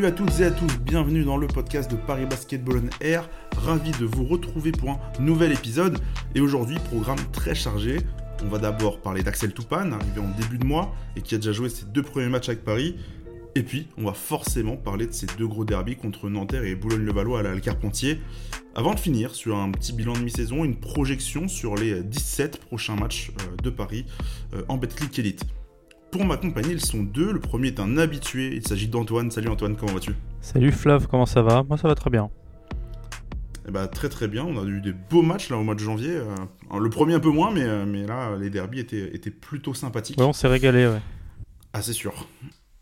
Salut à toutes et à tous, bienvenue dans le podcast de Paris Basketball on Air. Ravi de vous retrouver pour un nouvel épisode. Et aujourd'hui, programme très chargé. On va d'abord parler d'Axel Toupane, arrivé en début de mois et qui a déjà joué ses deux premiers matchs avec Paris. Et puis, on va forcément parler de ces deux gros derbys contre Nanterre et Boulogne-le-Valois à la Carpentier. Avant de finir sur un petit bilan de mi-saison, une projection sur les 17 prochains matchs euh, de Paris euh, en Betclic Elite. Pour m'accompagner, ils sont deux. Le premier est un habitué, il s'agit d'Antoine. Salut Antoine, comment vas-tu? Salut Flav, comment ça va? Moi ça va très bien. Eh bah, très très bien, on a eu des beaux matchs là au mois de janvier. Euh, le premier un peu moins, mais, mais là les derbies étaient, étaient plutôt sympathiques. Ouais, on s'est régalé, ouais. Ah, c'est sûr.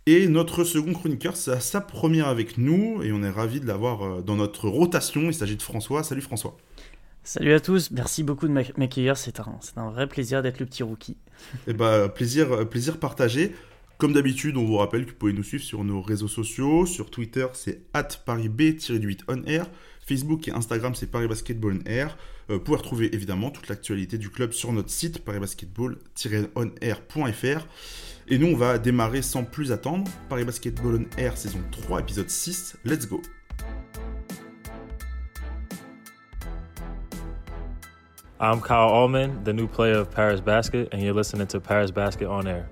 Et notre second chroniqueur, c'est sa première avec nous et on est ravi de l'avoir euh, dans notre rotation. Il s'agit de François. Salut François. Salut à tous, merci beaucoup de m'accueillir. C'est un, un, vrai plaisir d'être le petit rookie. Et eh bah, plaisir, plaisir partagé. Comme d'habitude, on vous rappelle que vous pouvez nous suivre sur nos réseaux sociaux. Sur Twitter, c'est parisb-8 on air. Facebook et Instagram, c'est Paris Basketball on Air. Euh, vous pouvez retrouver évidemment toute l'actualité du club sur notre site parisbasketball-onair.fr. Et nous, on va démarrer sans plus attendre. Paris Basketball on Air, saison 3, épisode 6. Let's go! I'm Kyle Allman, the new player of Paris Basket, and you're listening to Paris Basket on Air.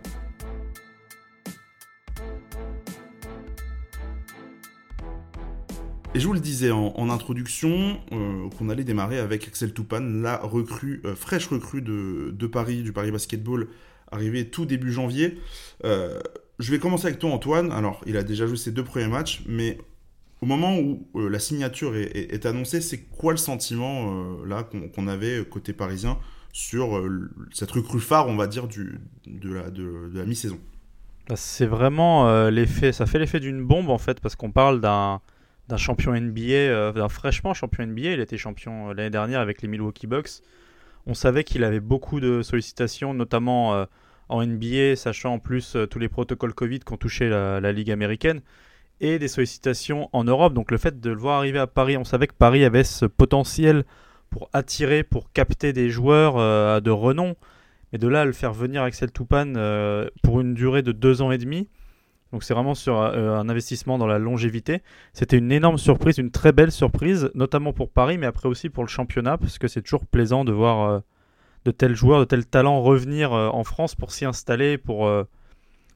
Et je vous le disais en, introduction euh, qu'on allait démarrer avec Axel Toupane, la recrue, euh, fraîche recrue de, Paris, du Paris Basketball, arrivé tout début janvier. Euh, je vais commencer avec toi, Antoine. Alors, il a déjà joué ses deux premiers matchs, mais au moment où euh, la signature est, annoncée, c'est quoi le sentiment euh, là qu'on avait côté parisien sur cette recrue phare, on va dire, du, de la, mi-saison? Bah, C'est vraiment l'effet, ça fait l'effet d'une bombe en fait, parce qu'on parle d'un champion NBA, d'un fraîchement champion NBA. Il était champion l'année dernière avec les Milwaukee Bucks. On savait qu'il avait beaucoup de sollicitations, notamment en NBA, sachant en plus euh, tous les protocoles Covid qui ont touché la, Ligue américaine, et des sollicitations en Europe. Donc le fait de le voir arriver à Paris, on savait que Paris avait ce potentiel pour attirer, pour capter des joueurs euh, de renom. Mais de là à le faire venir Axel Toupane euh, pour une durée de deux ans et demi, donc c'est vraiment sur un investissement dans la longévité. C'était une énorme surprise, une très belle surprise, notamment pour Paris, mais après aussi pour le championnat, parce que c'est toujours plaisant de voir de tels joueurs, de tels talents revenir euh, en France pour s'y installer, pour, euh,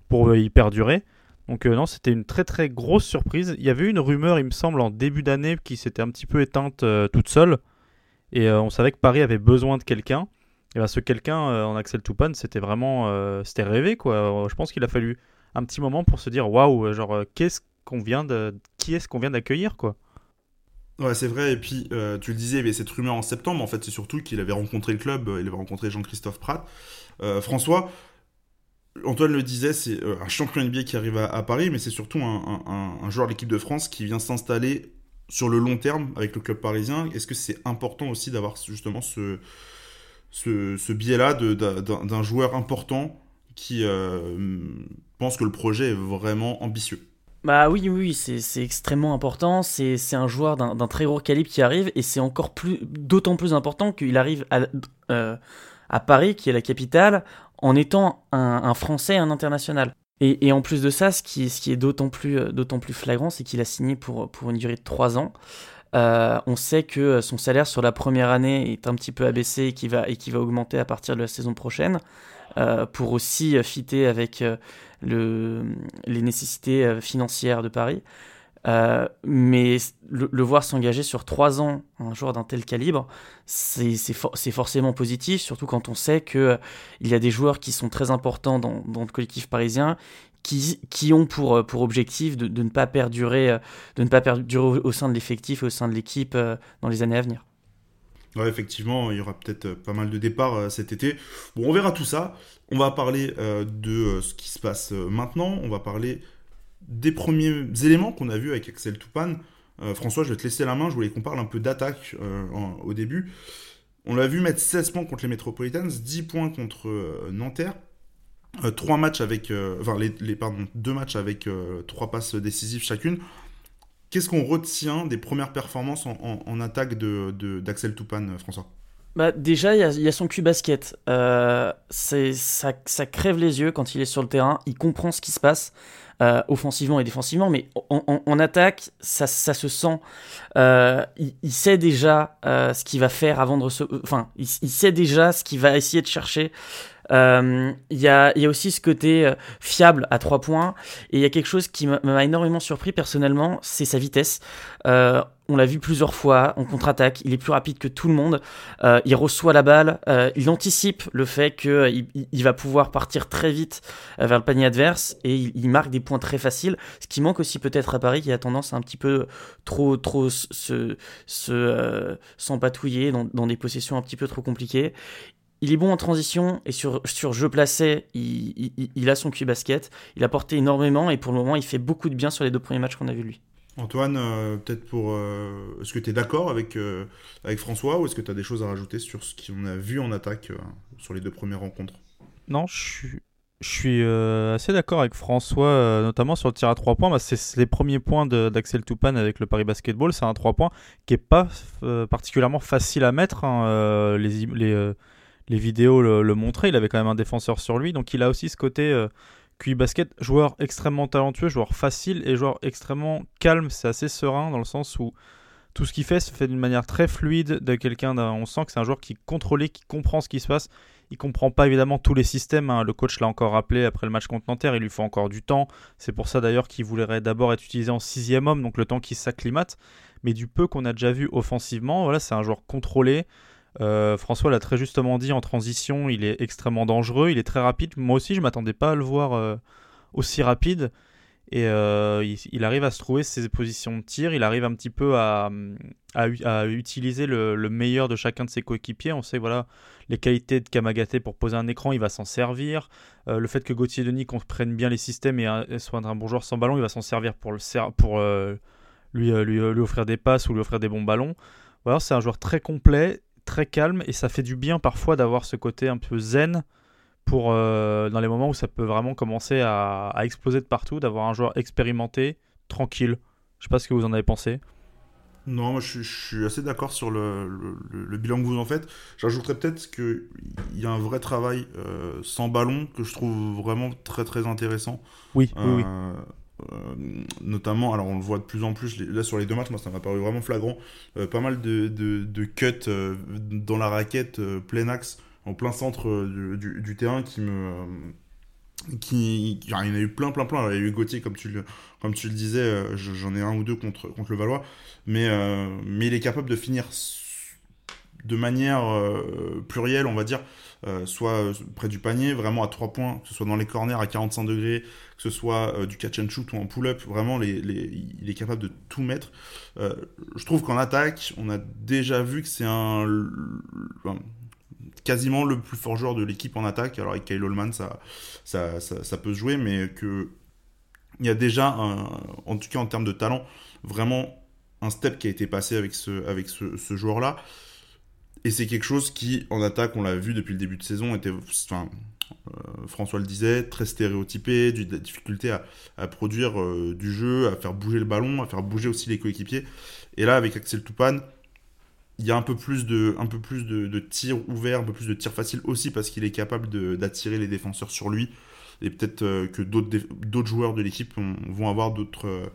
pour euh, y perdurer. Donc non, c'était une très très grosse surprise. Il y avait une rumeur, il me semble, en début d'année qui s'était un petit peu éteinte toute seule. Et on savait que Paris avait besoin de quelqu'un. Et bien ce quelqu'un en Axel Toupane, c'était vraiment... c'était rêvé, quoi. Je pense qu'il a fallu un petit moment pour se dire, waouh, genre, qu'est-ce qu'on vient de... qui est-ce qu'on vient d'accueillir, quoi Ouais, c'est vrai. Et puis, euh, tu le disais, il y avait cette rumeur en septembre. En fait, c'est surtout qu'il avait rencontré le club, euh, il avait rencontré Jean-Christophe Pratt. Euh, François, Antoine le disait, c'est un champion NBA qui arrive à, Paris, mais c'est surtout un, joueur de l'équipe de France qui vient s'installer sur le long terme avec le club parisien. Est-ce que c'est important aussi d'avoir justement ce, ce, biais-là d'un joueur important qui pense que le projet est vraiment ambitieux? Bah oui, oui, c'est extrêmement important. C'est un joueur d'un très gros calibre qui arrive et c'est encore plus, d'autant plus important qu'il arrive à, euh, à, Paris, qui est la capitale, en étant un, Français et un international. Et, en plus de ça, ce qui, est d'autant plus, flagrant, c'est qu'il a signé pour, une durée de 3 ans. Euh, on sait que son salaire sur la première année est un petit peu abaissé et qui va, augmenter à partir de la saison prochaine. Euh, pour aussi euh, fitter avec euh, le, les nécessités financières de Paris. Mais le, voir s'engager sur trois ans, un joueur d'un tel calibre, c'est forcément positif, surtout quand on sait qu'il il y a des joueurs qui sont très importants dans, le collectif parisien, qui, ont pour, pour objectif de, ne pas perdurer, de ne pas perdurer au sein de l'effectif et au sein de l'équipe dans les années à venir. Ouais, effectivement, il y aura peut-être euh, pas mal de départs euh, cet été. Bon, on verra tout ça. On va parler euh, de ce qui se passe maintenant. On va parler des premiers éléments qu'on a vus avec Axel Toupane. François, je vais te laisser la main. Je voulais qu'on parle un peu d'attaque au début. On l'a vu mettre 16 points contre les Metropolitans, 10 points contre Nanterre. 3 matchs avec, enfin les, pardon, deux matchs avec 3 passes décisives chacune. Qu'est-ce qu'on retient des premières performances en, attaque d'Axel de, Toupane, François? Bah déjà, il y, a son cul basket. Euh, ça, ça, crève les yeux quand il est sur le terrain. Il comprend ce qui se passe. Offensivement et défensivement, mais en, attaque, ça, ça, se sent. Il, il, sait déjà ce qu'il va faire avant de recevoir. Enfin, il, il, sait déjà ce qu'il va essayer de chercher euh, il y, a, y, a, aussi ce côté euh, fiable à trois points. Et il y a quelque chose qui m'a énormément surpris personnellement, c'est sa vitesse. Euh, on l'a vu plusieurs fois en contre-attaque. Il est plus rapide que tout le monde. Euh, il reçoit la balle. Euh, il anticipe le fait qu'il il, va pouvoir partir très vite vers le panier adverse et il, marque des points très faciles. Ce qui manque aussi peut-être à Paris, qui a tendance à un petit peu trop, se, se s'empatouiller dans, des possessions un petit peu trop compliquées il est bon en transition et sur, sur jeu placé, il, il, a son cul basket. Il a porté énormément et pour le moment, il fait beaucoup de bien sur les deux premiers matchs qu'on a vu lui. Antoine, euh, peut-être pour. Euh, est-ce que tu es d'accord avec, euh, avec François ou est-ce que tu as des choses à rajouter sur ce qu'on a vu en attaque sur les deux premières rencontres? Non, je suis. Assez d'accord avec François, notamment sur le tir à 3 points. Bah, c'est les premiers points d'Axel Toupane avec le Paris Basketball. C'est un 3 points qui n'est pas particulièrement facile à mettre. Hein, les, les, vidéos le, montraient, il avait quand même un défenseur sur lui, donc il a aussi ce côté QI basket, joueur extrêmement talentueux, joueur facile et joueur extrêmement calme, c'est assez serein dans le sens où tout ce qu'il fait se fait d'une manière très fluide de quelqu'un, on sent que c'est un joueur qui est contrôlé, qui comprend ce qui se passe, il comprend pas évidemment tous les systèmes, hein. le coach l'a encore rappelé après le match contre Nanterre, il lui faut encore du temps, c'est pour ça d'ailleurs qu'il voudrait d'abord être utilisé en sixième homme, donc le temps qu'il s'acclimate, mais du peu qu'on a déjà vu offensivement, voilà, c'est un joueur contrôlé, euh, François l'a très justement dit en transition, il est extrêmement dangereux, il est très rapide. Moi aussi, je m'attendais pas à le voir euh, aussi rapide. Et euh, il, arrive à se trouver ses positions de tir, il arrive un petit peu à, utiliser le, meilleur de chacun de ses coéquipiers. On sait voilà les qualités de Kamagaté pour poser un écran, il va s'en servir. le fait que Gauthier Denis comprenne bien les systèmes et, soit un bon joueur sans ballon, il va s'en servir pour, lui, lui, offrir des passes ou lui offrir des bons ballons. Voilà, c'est un joueur très complet très calme et ça fait du bien parfois d'avoir ce côté un peu zen pour euh, dans les moments où ça peut vraiment commencer à, exploser de partout, d'avoir un joueur expérimenté, tranquille. Je sais pas ce que vous en avez pensé. Non, moi je, suis assez d'accord sur le, le, bilan que vous en faites. J'ajouterais peut-être qu'il y a un vrai travail euh, sans ballon que je trouve vraiment très très intéressant. Oui, oui, oui. Euh, notamment, alors on le voit de plus en plus, là sur les deux matchs, moi ça m'a paru vraiment flagrant, euh, pas mal de, de, cuts euh, dans la raquette plein axe, en plein centre du, du, terrain qui me... Qui, il y en a eu plein, plein, plein. il y a eu Gauthier, comme tu le, comme tu le disais, j'en ai un ou deux contre, contre le Valois, mais, mais il est capable de finir de manière plurielle, on va dire, soit près du panier, vraiment à 3 points, que ce soit dans les corners à 45 degrés, que ce soit euh, du catch and shoot ou en pull-up, vraiment, il est capable de tout mettre. Euh, je trouve qu'en attaque, on a déjà vu que c'est un, quasiment le plus fort joueur de l'équipe en attaque. Alors avec Kyle Holman, ça, peut se jouer, mais que il y a déjà, en tout cas en termes de talent, vraiment un step qui a été passé avec ce joueur-là. Et c'est quelque chose qui, en attaque, on l'a vu depuis le début de saison, était, enfin, euh, François le disait, très stéréotypé, de la difficulté à, produire euh, du jeu, à faire bouger le ballon, à faire bouger aussi les coéquipiers. Et là, avec Axel Toupane, il y a un peu plus de, un peu plus de, tirs ouverts, un peu plus de tirs faciles aussi parce qu'il est capable d'attirer les défenseurs sur lui. Et peut-être euh, que d'autres joueurs de l'équipe vont avoir d'autres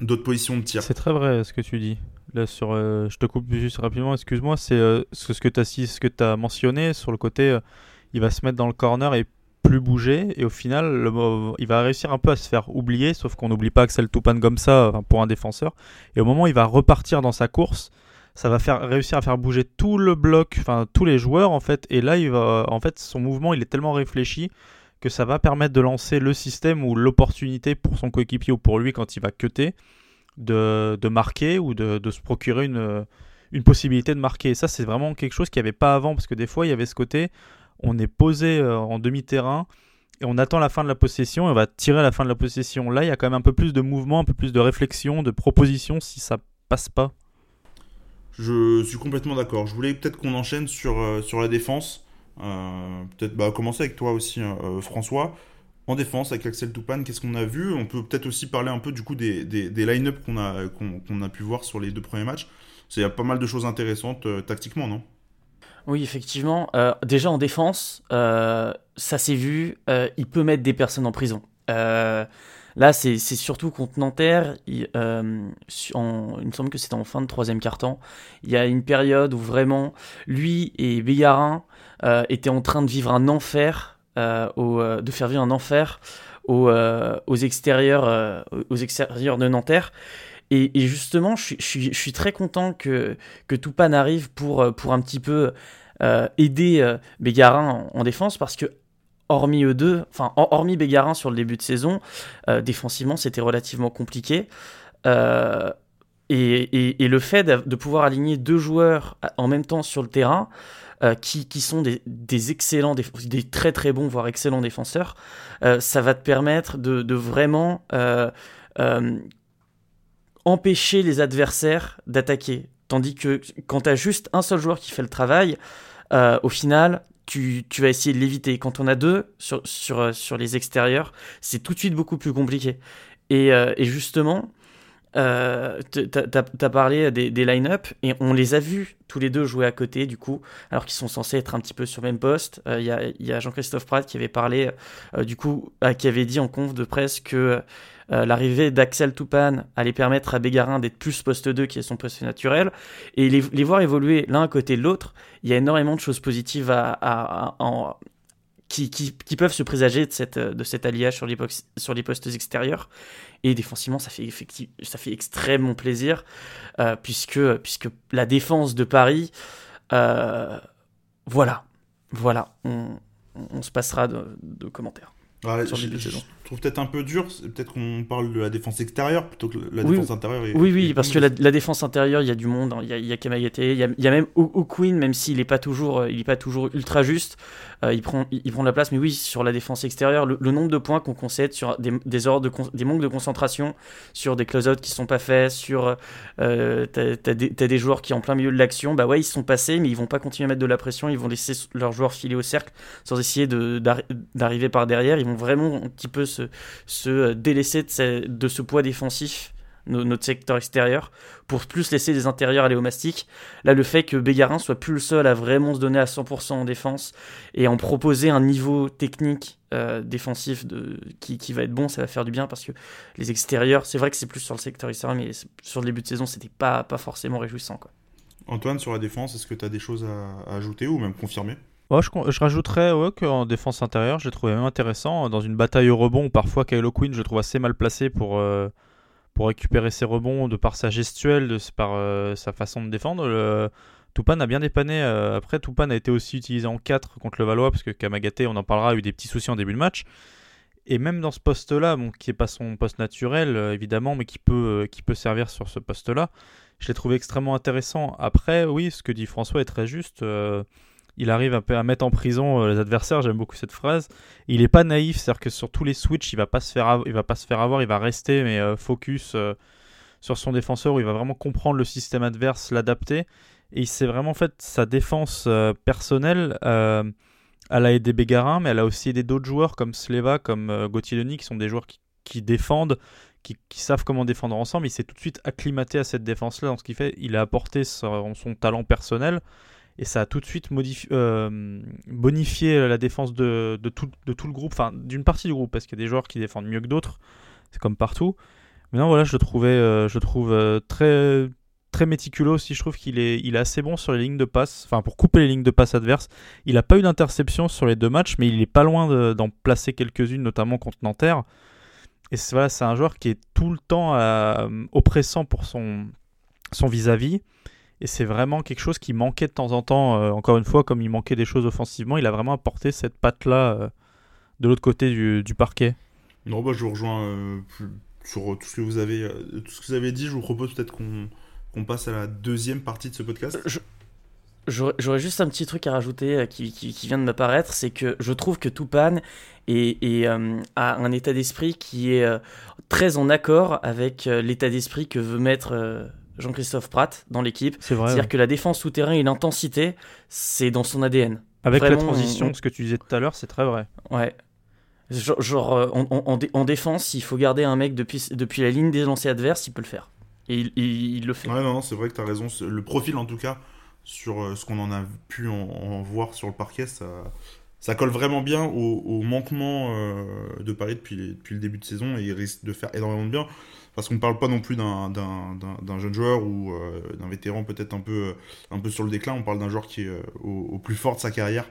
d'autres positions de tir. C'est très vrai ce que tu dis. Là, sur, je te coupe juste rapidement, excuse-moi, c'est ce que tu as, mentionné sur le côté il va se mettre dans le corner et plus bouger et au final il va réussir un peu à se faire oublier sauf qu'on n'oublie pas que c'est le Toupane comme ça pour un défenseur et au moment où il va repartir dans sa course ça va faire réussir à faire bouger tout le bloc enfin tous les joueurs en fait et là en fait son mouvement il est tellement réfléchi que ça va permettre de lancer le système ou l'opportunité pour son coéquipier ou pour lui quand il va cutter de, marquer ou de, se procurer une, une possibilité de marquer et ça c'est vraiment quelque chose qu'il n'y avait pas avant parce que des fois il y avait ce côté on est posé euh, en demi-terrain et on attend la fin de la possession et on va tirer à la fin de la possession. Là, il y a quand même un peu plus de mouvement, un peu plus de réflexion, de proposition si ça passe pas. Je suis complètement d'accord. Je voulais peut-être qu'on enchaîne sur, euh, sur la défense. Euh, peut-être bah, commencer avec toi aussi, François. En défense, avec Axel Toupane, qu'est-ce qu'on a vu? On peut peut-être aussi parler un peu du coup des, des, line-up qu'on a, qu'on a pu voir sur les deux premiers matchs. Il y a pas mal de choses intéressantes tactiquement, non? Oui, effectivement. Euh, déjà en défense, euh, ça s'est vu, euh, il peut mettre des personnes en prison. Là, c'est surtout contre Nanterre. Il, euh, me semble que c'était en fin de troisième quart-temps. Il y a une période où vraiment, lui et Bégarin euh, étaient en train de vivre un enfer, euh, au, de faire vivre un enfer aux, extérieurs, aux extérieurs de Nanterre. Et, justement, je, suis très content que, que Toupane arrive pour, pour un petit peu aider Bégarin en, en défense parce que hormis eux Bégarin sur le début de saison, euh, défensivement c'était relativement compliqué. Euh, et, le fait de, pouvoir aligner deux joueurs en même temps sur le terrain, euh, qui, sont des, excellents, des, très très bons, voire excellents défenseurs, ça va te permettre de, vraiment empêcher les adversaires d'attaquer. Tandis que quand tu as juste un seul joueur qui fait le travail, au final, tu, vas essayer de l'éviter. Quand on a deux sur, euh, les extérieurs, c'est tout de suite beaucoup plus compliqué. Et, euh, justement, euh, tu as, parlé des, des line-up et on les a vus tous les deux jouer à côté du coup, alors qu'ils sont censés être un petit peu sur le même poste. Il y a, Jean-Christophe Pratt qui avait parlé, du coup, qui avait dit en conf de presse que euh, l'arrivée d'Axel Toupane allait permettre à Bégarin d'être plus poste 2 qui est son poste naturel. Et les, voir évoluer l'un à côté de l'autre, il y a énormément de choses positives à, qui, peuvent se présager de, cette, de cet alliage sur les, sur les postes extérieurs. Et défensivement, ça fait, ça fait extrêmement plaisir, euh, puisque, puisque la défense de Paris, euh, voilà, voilà, on, se passera de, commentaires sur le début de saison peut-être un peu dur. Peut-être qu'on parle de la défense extérieure plutôt que la défense intérieure. oui, oui, parce que la, défense intérieure, il y a du monde. Hein. Il y a, il y a Kamagate, il y a, il y a même O'Quinn, même s'il n'est pas toujours, euh, il est pas toujours ultra juste. Euh, il prend, il, prend de la place. Mais oui, sur la défense extérieure, le, nombre de points qu'on concède sur des, des, ordres de, des manques de concentration, sur des close-out qui sont pas faits, sur euh, t'as, des, des, joueurs qui en plein milieu de l'action, bah ouais, ils sont passés, mais ils vont pas continuer à mettre de la pression. Ils vont laisser leurs joueurs filer au cercle sans essayer de, d'arriver par derrière. Ils vont vraiment un petit peu se, se euh, délaisser de, ce poids défensif notre secteur extérieur pour plus laisser les intérieurs aller au mastic. Là, le fait que Bégarin soit plus le seul à vraiment se donner à 100% en défense et en proposer un niveau technique euh, défensif qui, va être bon, ça va faire du bien parce que les extérieurs, c'est vrai que c'est plus sur le secteur extérieur, mais sur le début de saison, c'était pas, pas forcément réjouissant. Antoine, sur la défense, est-ce que tu as des choses à ajouter ou même confirmer? Je, rajouterais qu'en défense intérieure, j'ai trouvé intéressant. Dans une bataille au rebond, parfois Kylo Quinn, je trouve assez mal placé pour, euh, pour récupérer ses rebonds de par sa gestuelle, de par euh, sa façon de défendre. Le... A bien dépanné. Euh, après, Toupane a été aussi utilisé en 4 contre le Valois, parce que Kamagate, on en parlera, a eu des petits soucis en début de match. Et même dans ce poste-là, bon, qui n'est pas son poste naturel, évidemment, mais qui peut, qui peut servir sur ce poste-là, je l'ai trouvé extrêmement intéressant. Après, oui, ce que dit François est très juste il arrive un peu à mettre en prison euh, les adversaires. J'aime beaucoup cette phrase. Il n'est pas naïf, c'est-à-dire que sur tous les switches, il va pas se faire, il va pas se faire avoir, il va rester mais euh, focus euh, sur son défenseur où il va vraiment comprendre le système adverse, l'adapter. Et il s'est vraiment fait sa défense personnelle. elle a aidé Bégarin, mais elle a aussi aidé d'autres joueurs comme Sleva, comme Gauthier Denis, qui sont des joueurs qui, défendent, qui, savent comment défendre ensemble. Il s'est tout de suite acclimaté à cette défense-là. Dans ce qu'il fait, il a apporté son talent personnel et ça a tout de suite euh, bonifié la défense de, tout, le groupe, enfin d'une partie du groupe, parce qu'il y a des joueurs qui défendent mieux que d'autres, c'est comme partout. Mais non, voilà, je le trouvais, euh, je trouve euh, très, très méticuleux aussi. Je trouve qu'il est, assez bon sur les lignes de passe, enfin pour couper les lignes de passe adverses. Il n'a pas eu d'interception sur les deux matchs, mais il est pas loin d'en placer quelques-unes, notamment contre Nanterre. Et c'est un joueur qui est tout le temps oppressant pour son vis-à-vis. Et c'est vraiment quelque chose qui manquait de temps en temps. Euh, encore une fois, comme il manquait des choses offensivement, il a vraiment apporté cette patte-là euh, de l'autre côté du, parquet. Non, bah, je vous rejoins euh, sur tout ce, que vous avez, tout ce que vous avez dit. Je vous propose peut-être qu'on passe à la deuxième partie de ce podcast. J'aurais juste un petit truc à rajouter qui, qui, vient de m'apparaître, c'est que je trouve que Tupan est, a un état d'esprit qui est très en accord avec l'état d'esprit que veut mettre Jean-Christophe Pratt dans l'équipe. C'est vrai. C'est-à-dire que la défense souterrain et l'intensité, c'est dans son ADN. Avec la transition, ce que tu disais tout à l'heure, c'est très vrai. Ouais. Genre, euh, en, défense, il faut garder un mec depuis, depuis la ligne des lancers adverses, il peut le faire. Et il, le fait. Ouais, non, c'est vrai que tu as raison. Le profil, en tout cas, sur euh, ce qu'on en a pu en, voir sur le parquet, ça, ça colle vraiment bien au, manquement de Paris depuis, depuis, le début de saison et il risque de faire énormément de bien parce qu'on ne parle pas non plus d'un jeune joueur ou d'un vétéran peut-être un peu, sur le déclin, on parle d'un joueur qui est au, plus fort de sa carrière,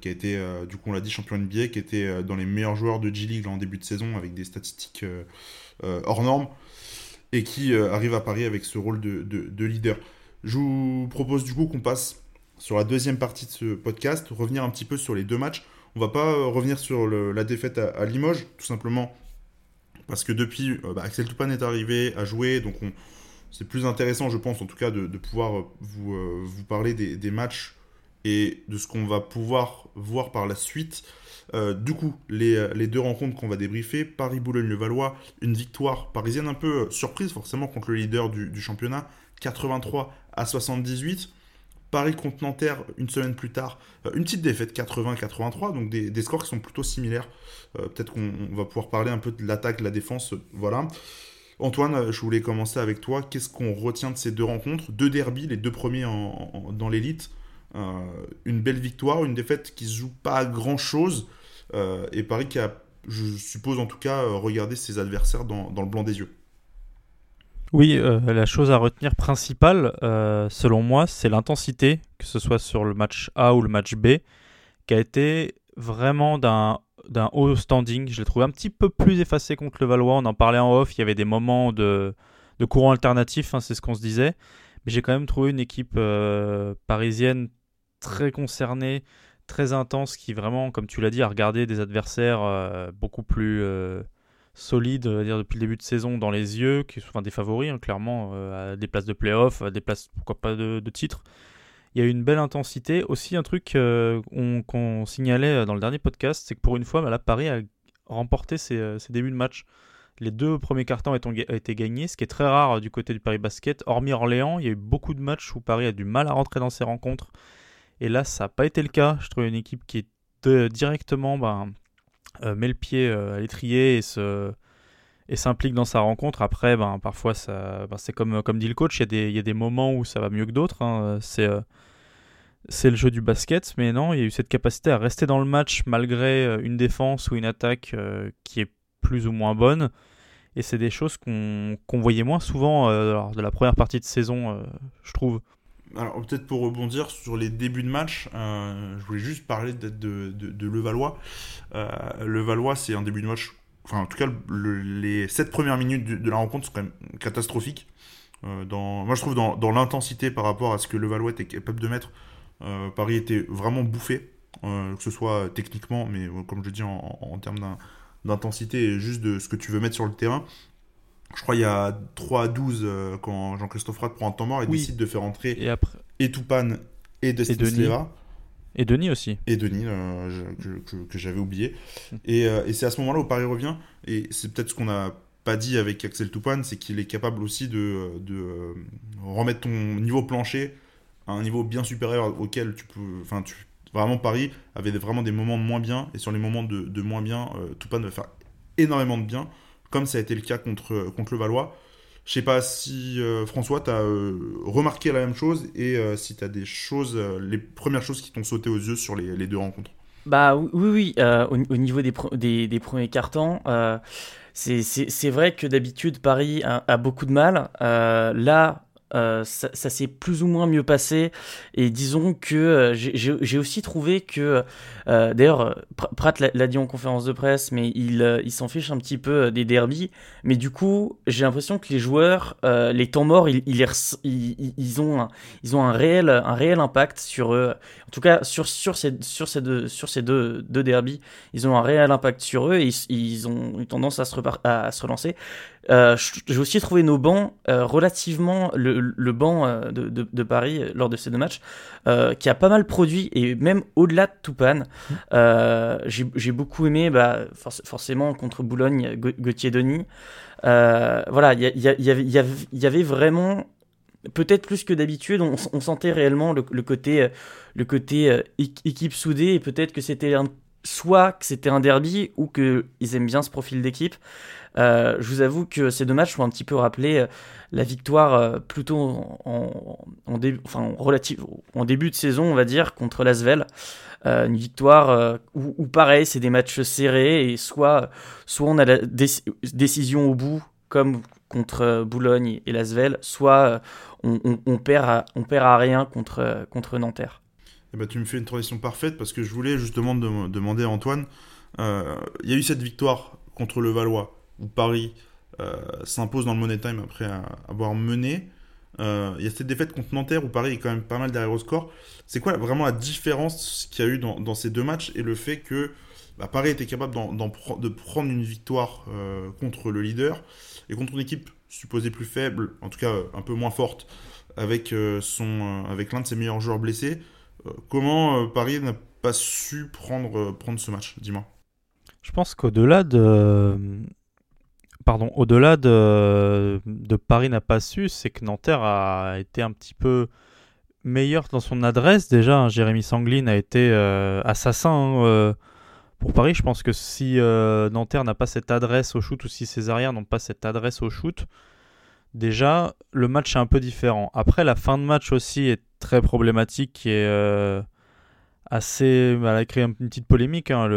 qui a été, du coup on l'a dit, champion NBA, qui était dans les meilleurs joueurs de G-League en début de saison avec des statistiques hors normes et qui arrive à Paris avec ce rôle de, de leader. Je vous propose du coup qu'on passe sur la deuxième partie de ce podcast, revenir un petit peu sur les deux matchs. On va pas euh, revenir sur la défaite à, Limoges, tout simplement parce que depuis, euh, bah, Axel Toupane est arrivé à jouer, donc c'est plus intéressant, je pense, en tout cas, de, pouvoir euh, vous, vous parler des, matchs et de ce qu'on va pouvoir voir par la suite. du coup, les, deux rencontres qu'on va débriefer, Paris-Boulogne-le-Valois, une victoire parisienne un peu surprise forcément contre le leader du championnat, 83 à 78. Paris contre Nanterre une semaine plus tard, euh, une petite défaite 80-83, donc des, scores qui sont plutôt similaires. Euh, peut-être qu'on va pouvoir parler un peu de l'attaque, de la défense, euh, voilà. Antoine, je voulais commencer avec toi. Qu'est-ce qu'on retient de ces deux rencontres? Deux derbies, les deux premiers dans l'élite. une belle victoire, une défaite qui se joue pas à grand-chose. et Paris qui a, je suppose en tout cas, regardé ses adversaires dans le blanc des yeux. Oui, euh, la chose à retenir principale, euh, selon moi, c'est l'intensité, que ce soit sur le match A ou le match B, qui a été vraiment d'un haut standing. Je l'ai trouvé un petit peu plus effacé contre le Valois. On en parlait en off. Il y avait des moments de, de courant alternatif, hein, c'est ce qu'on se disait. Mais j'ai quand même trouvé une équipe euh, parisienne très concernée, très intense, qui vraiment, comme tu l'as dit, a regardé des adversaires beaucoup plus solide dire, depuis le début de saison dans les yeux, qui sont des favoris, hein, clairement, euh, à des places de playoff, à des places, pourquoi pas, de, de titre. Il y a eu une belle intensité. Aussi, un truc euh, qu'on signalait dans le dernier podcast, c'est que pour une fois, bah, Paris a remporté ses, ses, débuts de match. Les deux premiers cartons ont été gagnés, ce qui est très rare du côté du Paris Basket. Hormis Orléans, il y a eu beaucoup de matchs où Paris a du mal à rentrer dans ses rencontres. Et là, ça n'a pas été le cas. Je trouve une équipe qui est directement euh, met le pied euh, à l'étrier et se et s'implique dans sa rencontre. Après, ben, parfois, ça, ben, c'est comme, comme dit le coach, il y, a des, y a des moments où ça va mieux que d'autres. Hein. C'est, euh, c'est le jeu du basket, mais non, il y a eu cette capacité à rester dans le match malgré une défense ou une attaque qui est plus ou moins bonne. Et c'est des choses qu'on, qu'on voyait moins souvent de la première partie de saison, je trouve alors peut-être pour rebondir sur les débuts de match, euh, je voulais juste parler de, de, de, Levallois. Euh, Levallois, c'est un début de match, enfin en tout cas les 7 premières minutes de, la rencontre sont quand même catastrophiques. Euh, moi je trouve dans, dans l'intensité par rapport à ce que Levallois était capable de mettre, Paris était vraiment bouffé, que ce soit techniquement, mais comme je dis en termes d'intensité et juste de ce que tu veux mettre sur le terrain je crois il y a 3 à 12 euh, quand Jean-Christophe Rad prend un temps mort et décide de faire entrer et, après... et Toupane et Dustin Sleva. Et Denis aussi. Et Denis, euh, que, j'avais oublié. Hum. Et, euh, et c'est à ce moment-là où Paris revient. Et c'est peut-être ce qu'on n'a pas dit avec Axel Toupane, c'est qu'il est capable aussi de, de remettre ton niveau plancher à un niveau bien supérieur auquel tu peux. Enfin, tu, vraiment, Paris avait vraiment des moments de moins bien. Et sur les moments de, de moins bien, Toupane va faire énormément de bien comme ça a été le cas contre, contre le Valois. Je sais pas si euh, François, tu as euh, remarqué la même chose et euh, si tu as des choses, les premières choses qui t'ont sauté aux yeux sur les, deux rencontres. Bah oui, oui, au, niveau des, des, premiers cartons, c'est vrai que d'habitude Paris a, beaucoup de mal. là, euh, ça, s'est plus ou moins mieux passé. Et disons que euh, j'ai aussi trouvé que, euh, d'ailleurs, Pratt l'a dit en conférence de presse, mais il, s'en fiche un petit peu des derbies. Mais du coup, j'ai l'impression que les joueurs, les temps morts, ils, ont, un, réel, impact sur eux. En tout cas, sur, ces, deux, sur derbies, ils ont un réel impact sur eux et ils, ont une tendance à se relancer. Euh, j'ai aussi trouvé nos bancs euh, relativement le, le banc euh, de, de, Paris lors de ces deux matchs qui a pas mal produit et même au-delà de Toupane mmh. j'ai beaucoup aimé bah, forcément contre Boulogne Gauthier Denis voilà il y, y, y, avait vraiment peut-être plus que d'habitude on, on, sentait réellement le, le côté le côté équipe soudée et peut-être que c'était un soit que c'était un derby ou qu'ils aiment bien ce profil d'équipe. Je vous avoue que ces deux matchs m'ont un petit peu rappelé la victoire plutôt en, début, de saison, on va dire, contre l'Asvel. une victoire où, pareil, c'est des matchs serrés et soit, soit on a la décision au bout, comme contre Boulogne et l'Asvel, soit on, perd à, on perd à rien contre, contre Nanterre. Eh ben, tu me fais une transition parfaite parce que je voulais justement demander à Antoine. Euh, il y a eu cette victoire contre le Valois où Paris euh, s'impose dans le Money Time après avoir mené. Euh, il y a cette défaite contre Nanterre où Paris est quand même pas mal derrière au score. C'est quoi vraiment la différence qu'il y a eu dans, ces deux matchs et le fait que bah, Paris était capable de prendre une victoire contre le leader et contre une équipe supposée plus faible, en tout cas un peu moins forte, avec, son, avec l'un de ses meilleurs joueurs blessés. Euh, comment euh, Paris n'a pas su prendre, euh, prendre ce match? Dis-moi. Je pense qu'au-delà de. Pardon, au-delà de, Paris n'a pas su, c'est que Nanterre a été un petit peu meilleur dans son adresse. Déjà, hein, Jérémy Sanglin a été assassin hein, pour Paris. Je pense que si Nanterre n'a pas cette adresse au shoot ou si ses arrières n'ont pas cette adresse au shoot, déjà, le match est un peu différent. Après, la fin de match aussi est très problématique euh, assez. Elle a créé une petite polémique. Hein.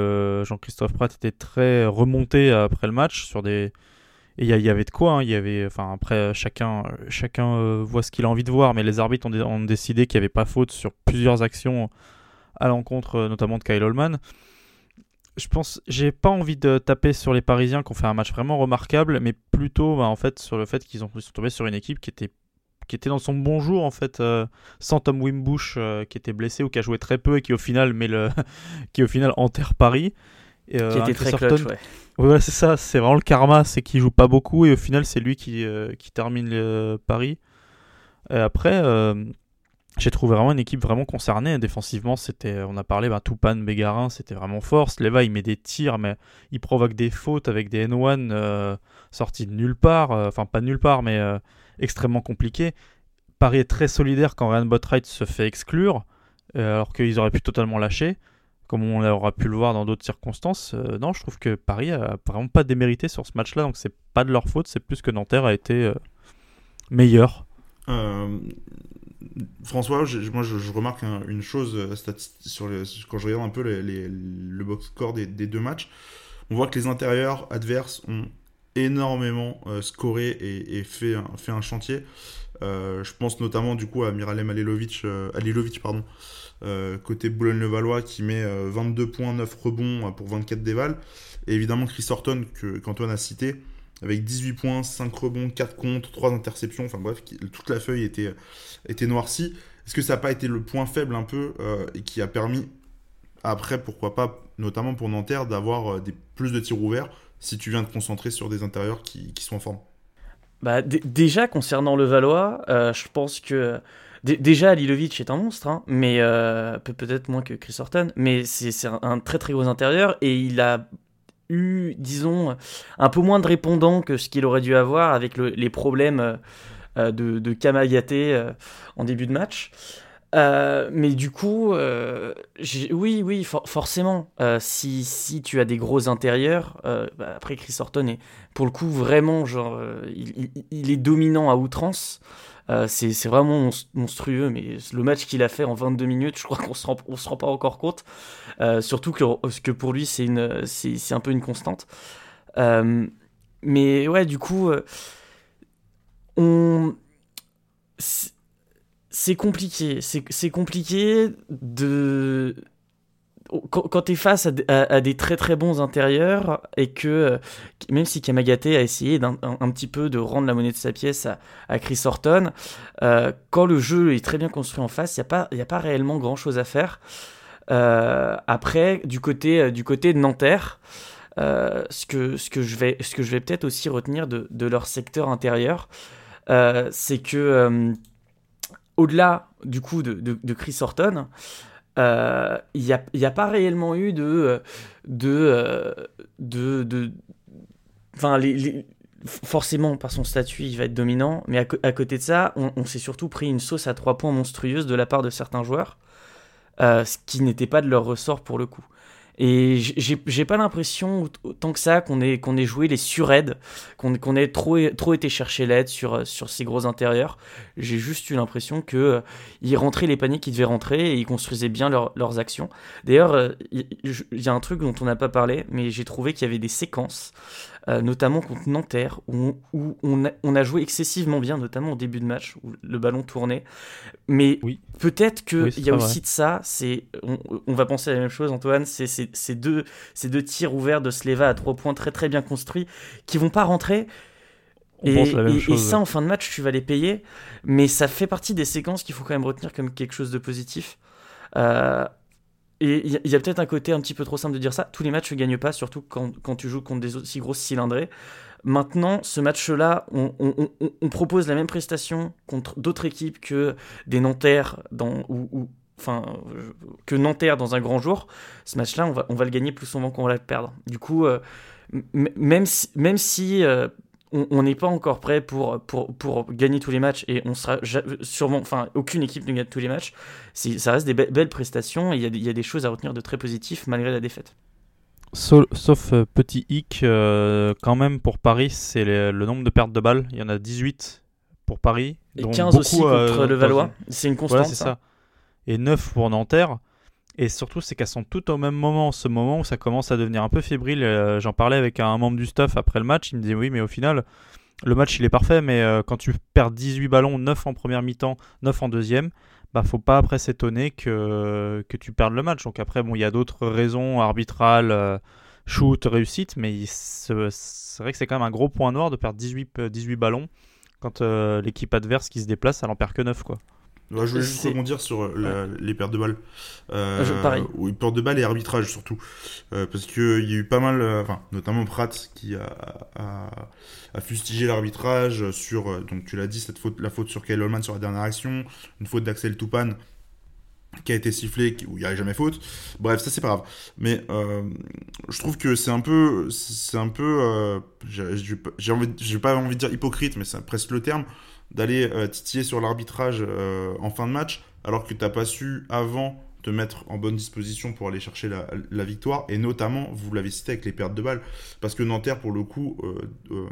Jean-Christophe Pratt était très remonté après le match sur des. Et il y, avait de quoi. Hein. Il y avait. Enfin, après, chacun, chacun euh, voit ce qu'il a envie de voir, mais les arbitres ont, décidé qu'il n'y avait pas faute sur plusieurs actions à l'encontre, euh, notamment de Kyle Holman. Je pense, j'ai pas envie de taper sur les Parisiens qui ont fait un match vraiment remarquable, mais plutôt bah, en fait sur le fait qu'ils ont, sont tombés sur une équipe qui était qui était dans son bon jour en fait, euh, sans Tom Wimbush qui était blessé ou qui a joué très peu et qui au final met le, qui au final enterre Paris. Et, qui était très clutch, ouais. Voilà, c'est ça, c'est vraiment le karma, c'est qu'il joue pas beaucoup et au final c'est lui qui, qui termine le Paris. Et après, j'ai trouvé vraiment une équipe vraiment concernée. Défensivement, c'était, on a parlé, ben, Toupane, Bégarin, c'était vraiment fort. Sleva, il met des tirs, mais il provoque des fautes avec des N1 sortis de nulle part. Enfin, pas de nulle part, mais extrêmement compliqué. Paris est très solidaire quand Ryan Botwright se fait exclure, euh, alors qu'ils auraient pu totalement lâcher, comme on aura pu le voir dans d'autres circonstances. Euh, non, je trouve que Paris a vraiment pas démérité sur ce match-là, donc c'est pas de leur faute, c'est plus que Nanterre a été euh, meilleur. François, moi je, remarque une chose sur quand je regarde un peu le box score des, deux matchs. On voit que les intérieurs adverses ont énormément euh, scoré et, fait, un, fait un chantier. Euh, je pense notamment du coup à Miralem Alilovic, euh, Alilovic pardon, côté Boulogne-le-Valois qui met 22 points, 9 rebonds pour 24 dévals. Et évidemment Chris Horton qu'Antoine a cité avec 18 points, 5 rebonds, 4 comptes, 3 interceptions. Enfin bref, toute la feuille était, était noircie. Est-ce que ça n'a pas été le point faible un peu et qui a permis après, pourquoi pas, notamment pour Nanterre, d'avoir plus de tirs ouverts si tu viens te concentrer sur des intérieurs qui, sont en forme? Bah, Déjà, concernant le Valois, euh, je pense que. Déjà, Lilovic est un monstre, hein, mais euh, peut-être moins que Chris Horton, mais c'est un très très gros intérieur et il a eu, disons, un peu moins de répondants que ce qu'il aurait dû avoir avec les problèmes euh, de, de Kamagaté en début de match. Euh, mais du coup, euh, oui, oui, forcément. Euh, si, si tu as des gros intérieurs, bah, après Chris Horton est pour le coup vraiment genre, il, est dominant à outrance. C'est vraiment monstrueux, mais le match qu'il a fait en 22 minutes, je crois qu'on se rend, on se rend pas encore compte. surtout que, que pour lui, c'est un peu une constante. mais ouais, du coup, on c'est compliqué. C'est compliqué de. Quand, tu es face à, des très très bons intérieurs et que, même si Kamagate a essayé un, petit peu de rendre la monnaie de sa pièce à, Chris Horton, euh, quand le jeu est très bien construit en face, il n'y a, pas, a pas réellement grand chose à faire. Euh, après, du côté, de Nanterre, euh, ce, que, je vais, peut-être aussi retenir de, leur secteur intérieur, c'est que au-delà du coup de, Chris Horton, euh, il n'y a, pas réellement eu de. de enfin, forcément, par son statut, il va être dominant, mais à, côté de ça, on, s'est surtout pris une sauce à trois points monstrueuse de la part de certains joueurs, euh, ce qui n'était pas de leur ressort pour le coup. Et j'ai pas l'impression, tant que ça, qu'on ait, qu'on ait joué les suraides, qu'on ait trop, trop été chercher l'aide sur, sur ces gros intérieurs. J'ai juste eu l'impression qu'ils euh, rentraient les paniers qui devaient rentrer et ils construisaient bien leurs actions. D'ailleurs, il y, a un truc dont on n'a pas parlé, mais j'ai trouvé qu'il y avait des séquences euh, notamment contre Nanterre, où, on, a, joué excessivement bien, notamment au début de match, où le ballon tournait. Mais oui. peut-être qu'il y a aussi de ça, c'est, on, va penser à la même chose, Antoine, c'est ces deux, ces deux tirs ouverts de Sleva à trois points très très bien construits, qui vont pas rentrer. Et, ça, en fin de match, tu vas les payer. Mais ça fait partie des séquences qu'il faut quand même retenir comme quelque chose de positif. Euh, et il y a, peut-être un côté un petit peu trop simple de dire ça. Tous les matchs ne gagnent pas, surtout quand, quand, tu joues contre des aussi grosses cylindrées. Maintenant, ce match-là, on, propose la même prestation contre d'autres équipes que des dans, ou, enfin, que Nanterre dans un grand jour. Ce match-là, on va, on va le gagner plus souvent qu'on va le perdre. Du coup, euh, même si, même si euh, on n'est pas encore prêt pour, pour, pour, gagner tous les matchs et on sera sûrement, enfin, aucune équipe ne gagne tous les matchs. Ça reste des belles prestations et il y, a des choses à retenir de très positif malgré la défaite. Sauf, euh, petit hic, euh, quand même pour Paris, c'est le, nombre de pertes de balles. Il y en a 18 pour Paris. Et 15 aussi euh, contre le Valois. C'est une constante. c'est ça. Et 9 pour Nanterre. Et surtout, c'est qu'elles sont toutes au même moment, ce moment où ça commence à devenir un peu fébrile. Euh, j'en parlais avec un membre du staff après le match, il me disait oui, mais au final, le match il est parfait, mais euh, quand tu perds 18 ballons, 9 en première mi-temps, 9 en deuxième, bah faut pas après s'étonner que, que tu perdes le match. Donc après, bon, il y a d'autres raisons arbitrales, euh, shoot, réussite, mais c'est vrai que c'est quand même un gros point noir de perdre 18, 18 ballons quand l'équipe adverse qui se déplace, elle en perd que 9 quoi je voulais juste rebondir sur euh, les pertes de balles. Euh, pareil. Oui, pertes de balles et arbitrage surtout. Euh, parce qu'il y a eu pas mal, euh, enfin, notamment Pratt qui a, a, a fustigé l'arbitrage sur, donc tu l'as dit, cette faute, la faute sur Kyle Holman sur la dernière action, une faute d'Axel Toupane qui a été sifflée, où il n'y avait jamais faute. Bref, ça c'est pas grave. Mais je trouve que c'est un peu, c'est un peu, j'ai envie, j'ai pas envie de dire hypocrite, mais c'est presque le terme d'aller euh, titiller sur l'arbitrage euh, en fin de match, alors que tu n'as pas su avant te mettre en bonne disposition pour aller chercher la, victoire, et notamment, vous l'avez cité avec les pertes de balles, parce que Nanterre, pour le coup, euh,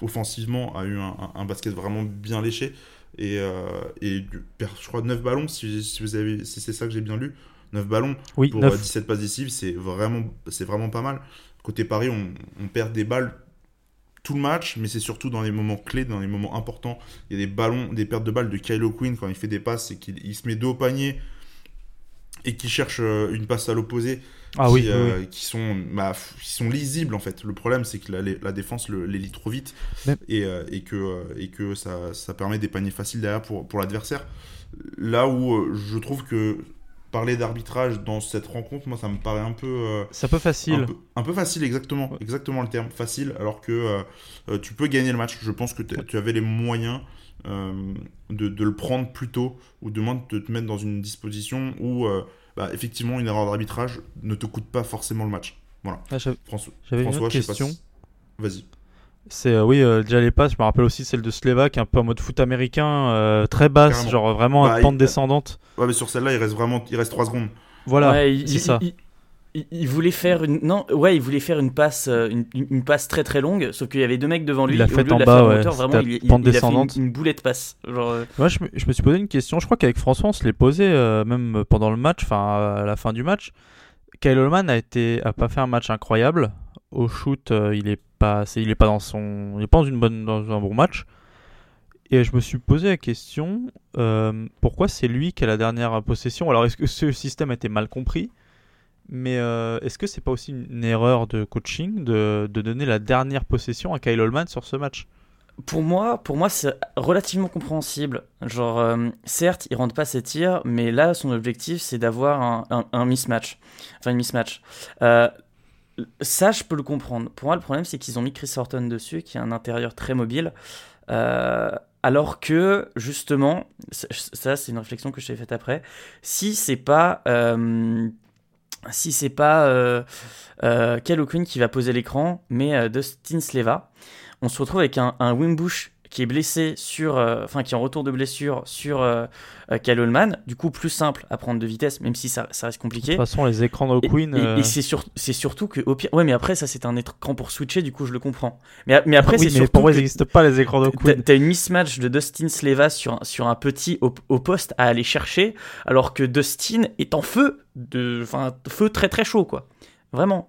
offensivement, a eu un, basket vraiment bien léché, et, et je crois 9 ballons, si, vous avez, si c'est ça que j'ai bien lu, 9 ballons pour 17 passes décisives, c'est vraiment, vraiment pas mal. Côté Paris, on, on perd des balles tout le match, mais c'est surtout dans les moments clés, dans les moments importants. Il y a des ballons, des pertes de balles de Kylo Quinn quand il fait des passes et qu'il se met dos au panier et qui cherche euh, une passe à l'opposé. Ah qui, euh, qui, sont, bah, qui sont lisibles en fait. Le problème c'est que la, la défense les lit trop vite et, euh, et, que, et que ça, ça permet des paniers faciles derrière pour, pour l'adversaire. Là où je trouve que parler d'arbitrage dans cette rencontre, moi ça me paraît un peu. Euh, c'est un peu facile. Un peu, facile, exactement. Exactement le terme, facile, alors que euh, euh, tu peux gagner le match. Je pense que tu avais les moyens de, de, le prendre plus tôt, ou de moins de te mettre dans une disposition où bah, effectivement une erreur d'arbitrage ne te coûte pas forcément le match. Voilà. Ah, François, J'avais une autre question. Vas-y. C'est euh, oui, euh, déjà les passes, je me rappelle aussi celle de Slevak, un peu en mode foot américain, euh, très basse, genre vraiment bah, pente descendante. Ouais, mais sur celle-là, il reste vraiment, il reste 3 secondes. Voilà, c'est ça. Il, voulait faire une non ouais il voulait faire une passe une, passe très très longue sauf qu'il y avait deux mecs devant lui il a fait en bas ouais, vraiment il, pente descendante. A fait une, boulette passe genre moi je me, je me, suis posé une question je crois qu'avec François on se l'est posé même pendant le match enfin à la fin du match Kyle Holman a été a pas fait un match incroyable au shoot il est pas, il est pas dans son, il est pas dans une bonne, dans un bon match. Et je me suis posé la question, euh, pourquoi c'est lui qui a la dernière possession? Alors est-ce que ce système a été mal compris? Mais euh, est-ce que c'est pas aussi une erreur de coaching de, de, donner la dernière possession à Kyle Holman sur ce match? Pour moi, pour moi c'est relativement compréhensible. Genre, euh, certes, il rentre pas ses tirs, mais là, son objectif, c'est d'avoir un, un, mismatch. Enfin, une mismatch. Ça, je peux le comprendre. Pour moi, le problème, c'est qu'ils ont mis Chris Horton dessus, qui a un intérieur très mobile. Euh, alors que, justement, ça, c'est une réflexion que je t'ai faite après. Si c'est pas. Euh, si c'est pas euh, euh Quinn qui va poser l'écran, mais Dustin Sleva, on se retrouve avec un, un Wimbush qui est blessé sur, euh, enfin qui est en retour de blessure sur euh, euh, Kyle Holman, du coup plus simple à prendre de vitesse, même si ça, ça reste De compliqué. toute façon, les écrans d'O'Quinn. Et, et- euh, et c'est sur- c'est surtout que au pire, ouais, mais après ça c'est un écran pour switcher, du coup je le comprends. Mais, mais après oui, c'est surtout pour moi, que ils n'existent pas les écrans t'as d'O'Quinn. t'as une mismatch de Dustin Sleva sur, un- sur un petit au, au poste à aller chercher, alors que Dustin est en feu, de, enfin feu très très chaud quoi, vraiment.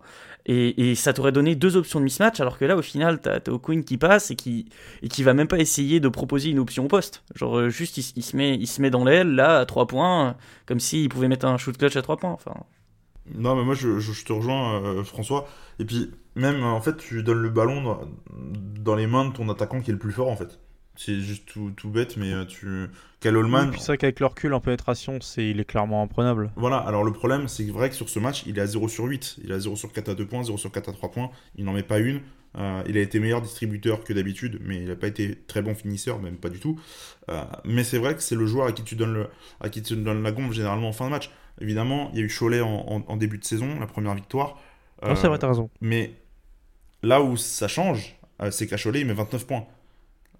Et, ça t'aurait donné deux options de mismatch, alors que là, au final, t'as t'as O'Quinn qui passe et qui, et qui va même pas essayer de proposer une option au poste. Genre, euh, juste, il, il se, met, il se met dans l'aile, là, à 3 points, comme s'il pouvait mettre un shoot clutch à 3 points. Enfin, Non, mais moi je, je- je te rejoins, euh, François. Et puis, même en fait, tu donnes le ballon dans, dans les mains de ton attaquant qui est le plus fort en fait. C'est juste tout, tout bête, mais euh, tu. Oui, Holman, puis c'est vrai qu'avec le recul en pénétration, c'est il est clairement imprenable. Voilà, alors le problème, c'est vrai que sur ce match, il est à 0 sur 8. Il est à 0 sur 4 à 2 points, 0 sur 4 à 3 points. Il n'en met pas une. Euh, il a été meilleur distributeur que d'habitude, mais il n'a pas été très bon finisseur, même pas du tout. Euh, mais c'est vrai que c'est le joueur à qui tu donnes, le, à qui tu donnes la gombe généralement en fin de match. Évidemment, il y a eu Cholet en, en- en début de saison, la première victoire. Non, c'est Euh, vrai, t'as raison. mais là où ça change, euh, c'est qu'à Cholet, il met 29 points.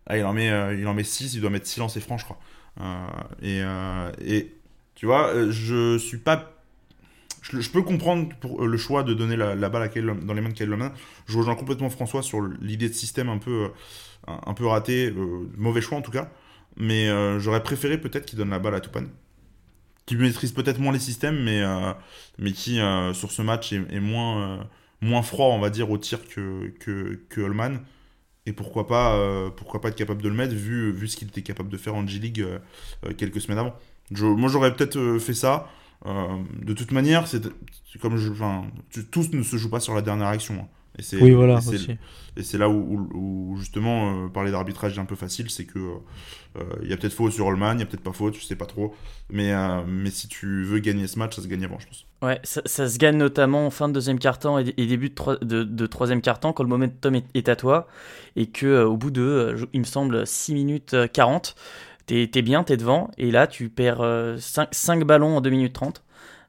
Là, il en met, euh, il en met 6, il doit mettre 6 lancers francs, je crois. Euh, et, euh, et tu vois, je suis pas. Je, peux comprendre le choix de donner la, balle dans les mains de Kyle. Je rejoins complètement François sur l'idée de système un peu, un, raté, mauvais choix en tout cas. Mais j'aurais préféré peut-être qu'il donne la balle à Tupan. Qui maîtrise peut-être moins les systèmes, mais, qui, sur ce match, est, moins froid, on va dire, au tir que, que, que Holman. Et pourquoi pas, euh, pourquoi pas être capable de le mettre, vu, ce qu'il était capable de faire en G-League euh, euh, quelques semaines avant. Moi, j'aurais peut-être fait ça. De toute manière, c'est comme tous ne se jouent pas sur la dernière action. hein. Et c'est, Oui, voilà. et c'est- aussi. et c'est là où, où- où, justement euh, parler d'arbitrage est un peu facile, c'est que euh, il y a peut-être faute sur Holman, il y a peut-être pas faute, je sais pas trop. Mais, euh, mais si tu veux gagner ce match, ça se gagne avant, je pense. Ouais, ça, ça se gagne notamment en fin de deuxième quart-temps et, et début de, troi- de, de troisième quart-temps quand le momentum est, est à toi et que euh, au bout de, euh, il me semble, 6 minutes euh, 40, t'es es bien, t'es devant et là tu perds 5, ballons en 2 minutes 30.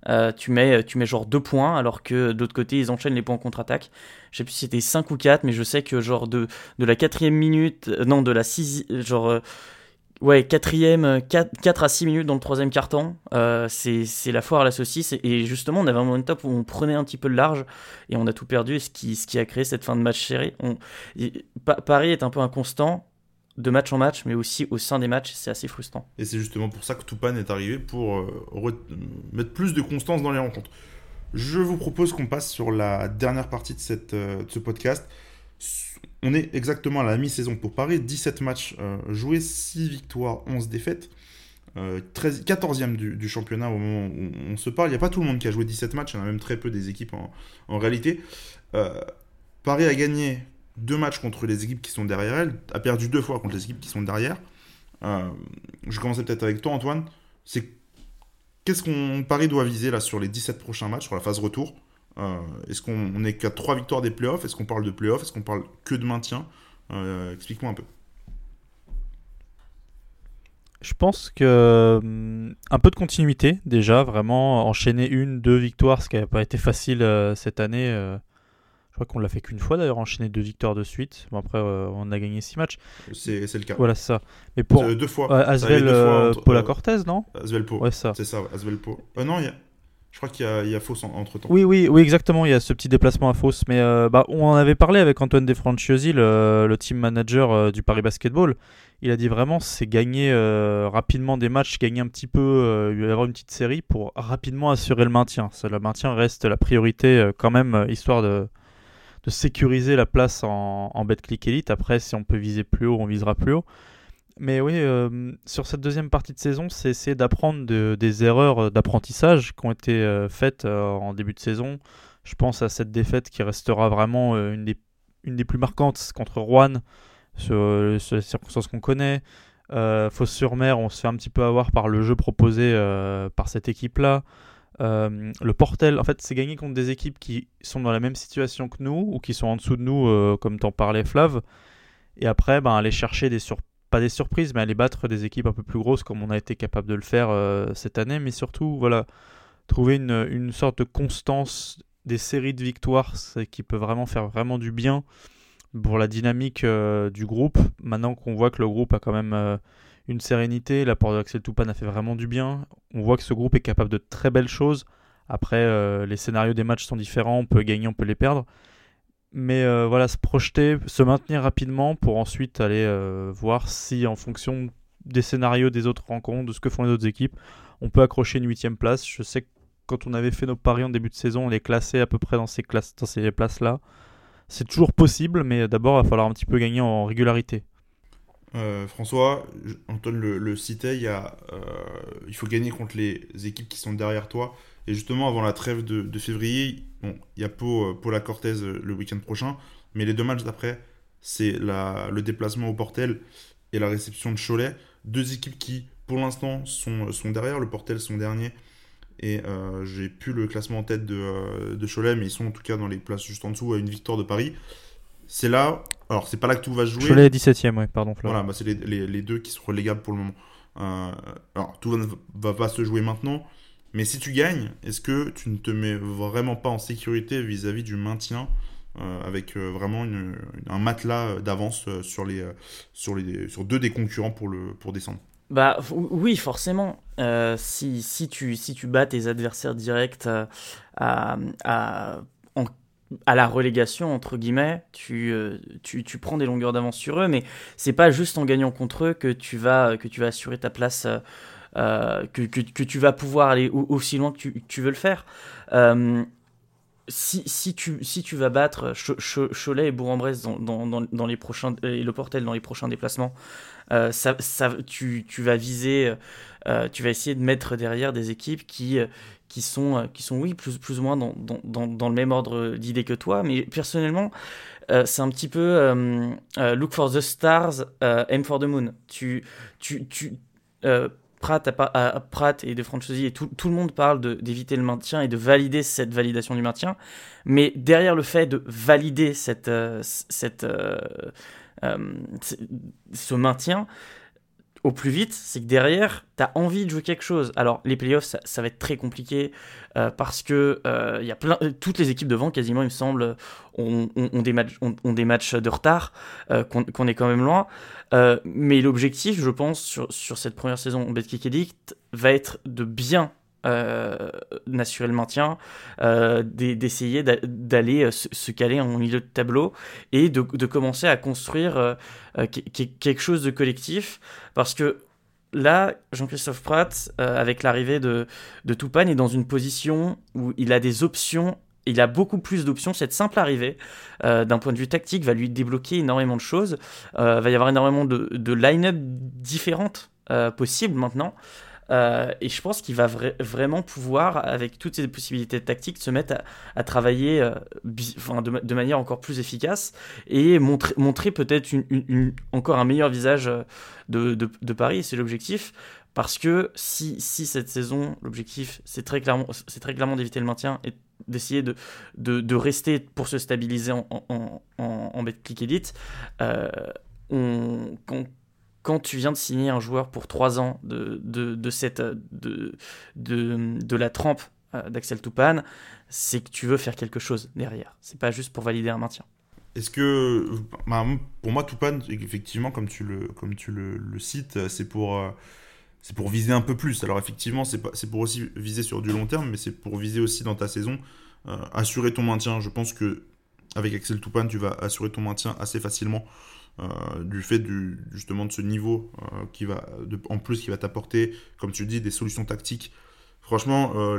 Euh, tu, mets, tu mets genre 2 points alors que de l'autre côté ils enchaînent les points en contre-attaque. Je sais plus si c'était 5 ou 4, mais je sais que genre de, de la quatrième minute, euh, non de la 6 genre euh, Ouais, quatrième, 4, 4 à 6 minutes dans le troisième carton, euh, c'est la foire à la saucisse. Et, justement, on avait un momentum où on prenait un petit peu le large et on a tout perdu. Ce qui, ce qui a créé cette fin de match serré. Paris est un peu inconstant de match en match, mais aussi au sein des matchs. C'est assez frustrant. Et c'est justement pour ça que Tupan est arrivé, pour euh, re- mettre plus de constance dans les rencontres. Je vous propose qu'on passe sur la dernière partie de, cette, euh, de ce podcast. On est exactement à la mi-saison pour Paris, 17 matchs euh, joués, 6 victoires, 11 défaites. Euh, 13 14e du, championnat au moment où on se parle. Il n'y a pas tout le monde qui a joué 17 matchs, il y en a même très peu des équipes en, réalité. Euh, Paris a gagné deux matchs contre les équipes qui sont derrière elle, a perdu deux fois contre les équipes qui sont derrière. Euh, je commençais peut-être avec toi, Antoine. C'est qu'est-ce qu'on Paris doit viser là sur les 17 prochains matchs, sur la phase retour? Euh, Est-ce qu'on on est qu'à trois victoires des playoffs? Est-ce qu'on parle de playoffs? Est-ce qu'on parle que de maintien? Euh, Explique-moi un peu. Je pense que hum, un peu de continuité déjà, vraiment enchaîner une, deux victoires, ce qui n'avait pas été facile euh, cette année. Je crois qu'on l'a fait qu'une fois d'ailleurs, enchaîner deux victoires de suite. Bon après, euh, on a gagné six matchs. C'est le cas. Voilà, ça. Mais pour Euh, deux fois. Asvel, deux euh, entre- Paula euh, Cortez, non? Asvel Po. Ouais, ça. C'est ça, Asvel Po. Non, il y a... je crois qu'il y y a fausse entre temps. Oui, oui, oui, exactement. Il y a ce petit déplacement à Fausse. Mais euh, bah, on en avait parlé avec Antoine Defranciosi, le, le team manager euh, du Paris Basketball. Il a dit vraiment, c'est gagner euh, rapidement des matchs, gagner un petit peu, avoir une petite série pour rapidement assurer le maintien. Ça, le maintien reste la priorité quand même, histoire de, de sécuriser la place en, en Betclic Elite. Après, si on peut viser plus haut, on visera plus haut. Mais oui, euh, sur cette deuxième partie de saison, c'est essayer d'apprendre de- des erreurs d'apprentissage qui ont été euh, faites euh, en début de saison. Je pense à cette défaite qui restera vraiment une, des, plus marquantes contre Rouen, sur, sur les circonstances qu'on connaît. Euh, Fos-sur-Mer, on se fait un petit peu avoir par le jeu proposé par cette équipe-là. Euh, le Portel, en fait, c'est gagner contre des équipes qui sont dans la même situation que nous ou qui sont en dessous de nous, euh, comme t'en parlais, Flav. Et après, ben, aller chercher des sur pas des surprises, mais aller battre des équipes un peu plus grosses comme on a été capable de le faire euh, cette année. Mais surtout, voilà, trouver une, une sorte de constance des séries de victoires qui peut vraiment faire vraiment du bien pour la dynamique du groupe. Maintenant qu'on voit que le groupe a quand même une sérénité, l'apport d'Axel Toupane a fait vraiment du bien. On voit que ce groupe est capable de très belles choses. Après, les scénarios des matchs sont différents, on peut gagner, on peut les perdre. Mais voilà, se projeter, se maintenir rapidement pour ensuite aller voir si, en fonction des scénarios des autres rencontres, de ce que font les autres équipes, on peut accrocher une huitième place. Je sais que quand on avait fait nos paris en début de saison, on les classait à peu près dans ces, classes, dans ces places-là. C'est toujours possible, mais d'abord, il va falloir un petit peu gagner en régularité. Euh, François, Antoine le, citait, euh, il faut gagner contre les équipes qui sont derrière toi. Et justement, avant la trêve de, février, bon, il y a Pau, euh, la Cortez le week-end prochain, mais les deux matchs d'après, c'est le déplacement au Portel et la réception de Cholet. Deux équipes qui, pour l'instant, sont, derrière. Le Portel, son dernier. Et j'ai plus le classement en tête de, de, Cholet, mais ils sont en tout cas dans les places juste en dessous à une victoire de Paris. C'est là, alors c'est pas là que tout va se jouer. Cholet est 17ème, ouais, pardon. Voilà, bah, c'est les, les, les, deux qui sont relégables pour le moment. Euh, alors tout ne va pas se jouer maintenant, mais si tu gagnes, est-ce que tu ne te mets vraiment pas en sécurité vis-à-vis du maintien avec vraiment une, un matelas d'avance sur, les, sur, les, sur deux des concurrents pour, le, pour descendre bah oui, forcément. Euh, si, si, tu, si tu bats tes adversaires directs euh, à, à, à, la relégation, entre guillemets, tu, euh, tu, tu prends des longueurs d'avance sur eux, mais c'est pas juste en gagnant contre eux que tu vas, que tu vas assurer ta place, que, que, que, tu vas pouvoir aller aussi loin que tu, tu veux le faire. Si, si, tu, si tu vas battre Cholet et Bourg-en-Bresse dans, dans, dans, les prochains, et le Portel dans les prochains déplacements, euh, ça, ça, tu, tu, vas viser, euh, tu vas essayer de mettre derrière des équipes qui, euh, qui, sont, qui sont, oui, plus, plus ou moins dans, dans, dans le même ordre d'idées que toi. Mais personnellement, c'est un petit peu look for the stars, aim for the moon. Tu, tu, tu, Pratt, à, Pratt et de Francesi et tout, tout, le monde parle d'éviter le maintien et de valider cette validation du maintien. Mais derrière le fait de valider cette, cette, euh, se maintient au plus vite, c'est que derrière, tu as envie de jouer quelque chose. Alors, les playoffs, ça, va être très compliqué euh, parce que euh, y a plein, toutes les équipes devant, quasiment, il me semble, ont, des, matchs, de retard, qu'on est quand même loin. mais l'objectif, je pense, sur, sur cette première saison Betkick Edict, va être de bien euh, maintien, euh, d'essayer d'aller euh, se caler en milieu de tableau et de, commencer à construire quelque chose de collectif. Parce que là, Jean-Christophe Pratt, avec l'arrivée de, de Toupane, est dans une position où il a des options il a beaucoup plus d'options. Cette simple arrivée, d'un point de vue tactique, va lui débloquer énormément de choses. Il va y avoir énormément de, de line-up différentes possibles maintenant. Euh, et je pense qu'il va vraiment pouvoir, avec toutes ces possibilités tactiques, se mettre à, travailler euh, de, manière encore plus efficace et montrer, peut-être encore un meilleur visage euh, de, Paris. C'est l'objectif. Parce que si, cette saison, l'objectif, c'est très clairement, d'éviter le maintien et d'essayer de, rester pour se stabiliser en, en, en, en Betclic on, tu viens de signer un joueur pour 3 ans de, de, de cette, de, de, de la trempe euh, d'Axel Toupane, c'est que tu veux faire quelque chose derrière. C'est pas juste pour valider un maintien. Est-ce que, bah, pour moi, Toupane, effectivement, comme tu le, comme tu le cites, c'est pour, euh, c'est pour viser un peu plus. Alors, effectivement, c'est pour aussi viser sur du long terme, mais c'est pour viser aussi dans ta saison, euh, assurer ton maintien. Je pense que avec Axel Toupane, tu vas assurer ton maintien assez facilement. Euh, du fait du, justement de ce niveau euh, qui va, en plus qui va t'apporter, comme tu dis, des solutions tactiques. Franchement, euh,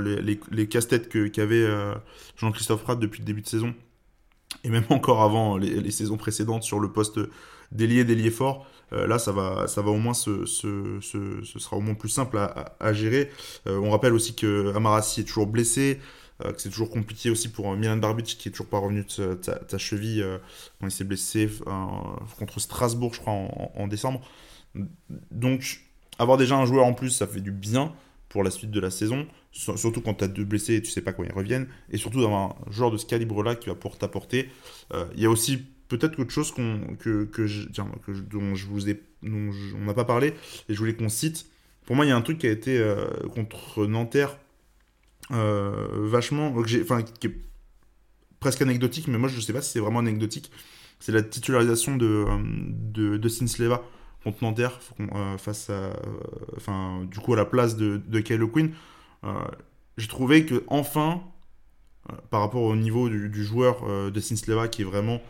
les, casse-têtes qu'avait Jean-Christophe Pratt depuis le début de saison, et même encore avant les, saisons précédentes sur le poste d'ailier, d'ailier fort, là ça va, ça va au moins ce sera au moins plus simple à, à, gérer. on rappelle aussi que Amarassi est toujours blessé. Euh, que c'est toujours compliqué aussi pour euh, Milan Barbic qui est toujours pas revenu de ta, cheville euh, quand il s'est blessé contre Strasbourg, je crois, en, décembre. Donc, avoir déjà un joueur en plus, ça fait du bien pour la suite de la saison, surtout quand tu as deux blessés et tu sais pas quand ils reviennent, et surtout d'avoir un joueur de ce calibre-là qui va pouvoir t'apporter. Il y a aussi peut-être autre chose que, que, je, dont je vous ai, dont on n'a pas parlé, et je voulais qu'on cite. Pour moi, il y a un truc qui a été contre Nanterre vachement, enfin, qui est presque anecdotique, mais moi je sais pas si c'est vraiment anecdotique. c'est la titularisation de, de, de Sinsleva contre Nanterre face à, enfin, du coup à la place de, de Kylo Quinn. J'ai trouvé que enfin, par rapport au niveau du, joueur de Sinsleva qui est vraiment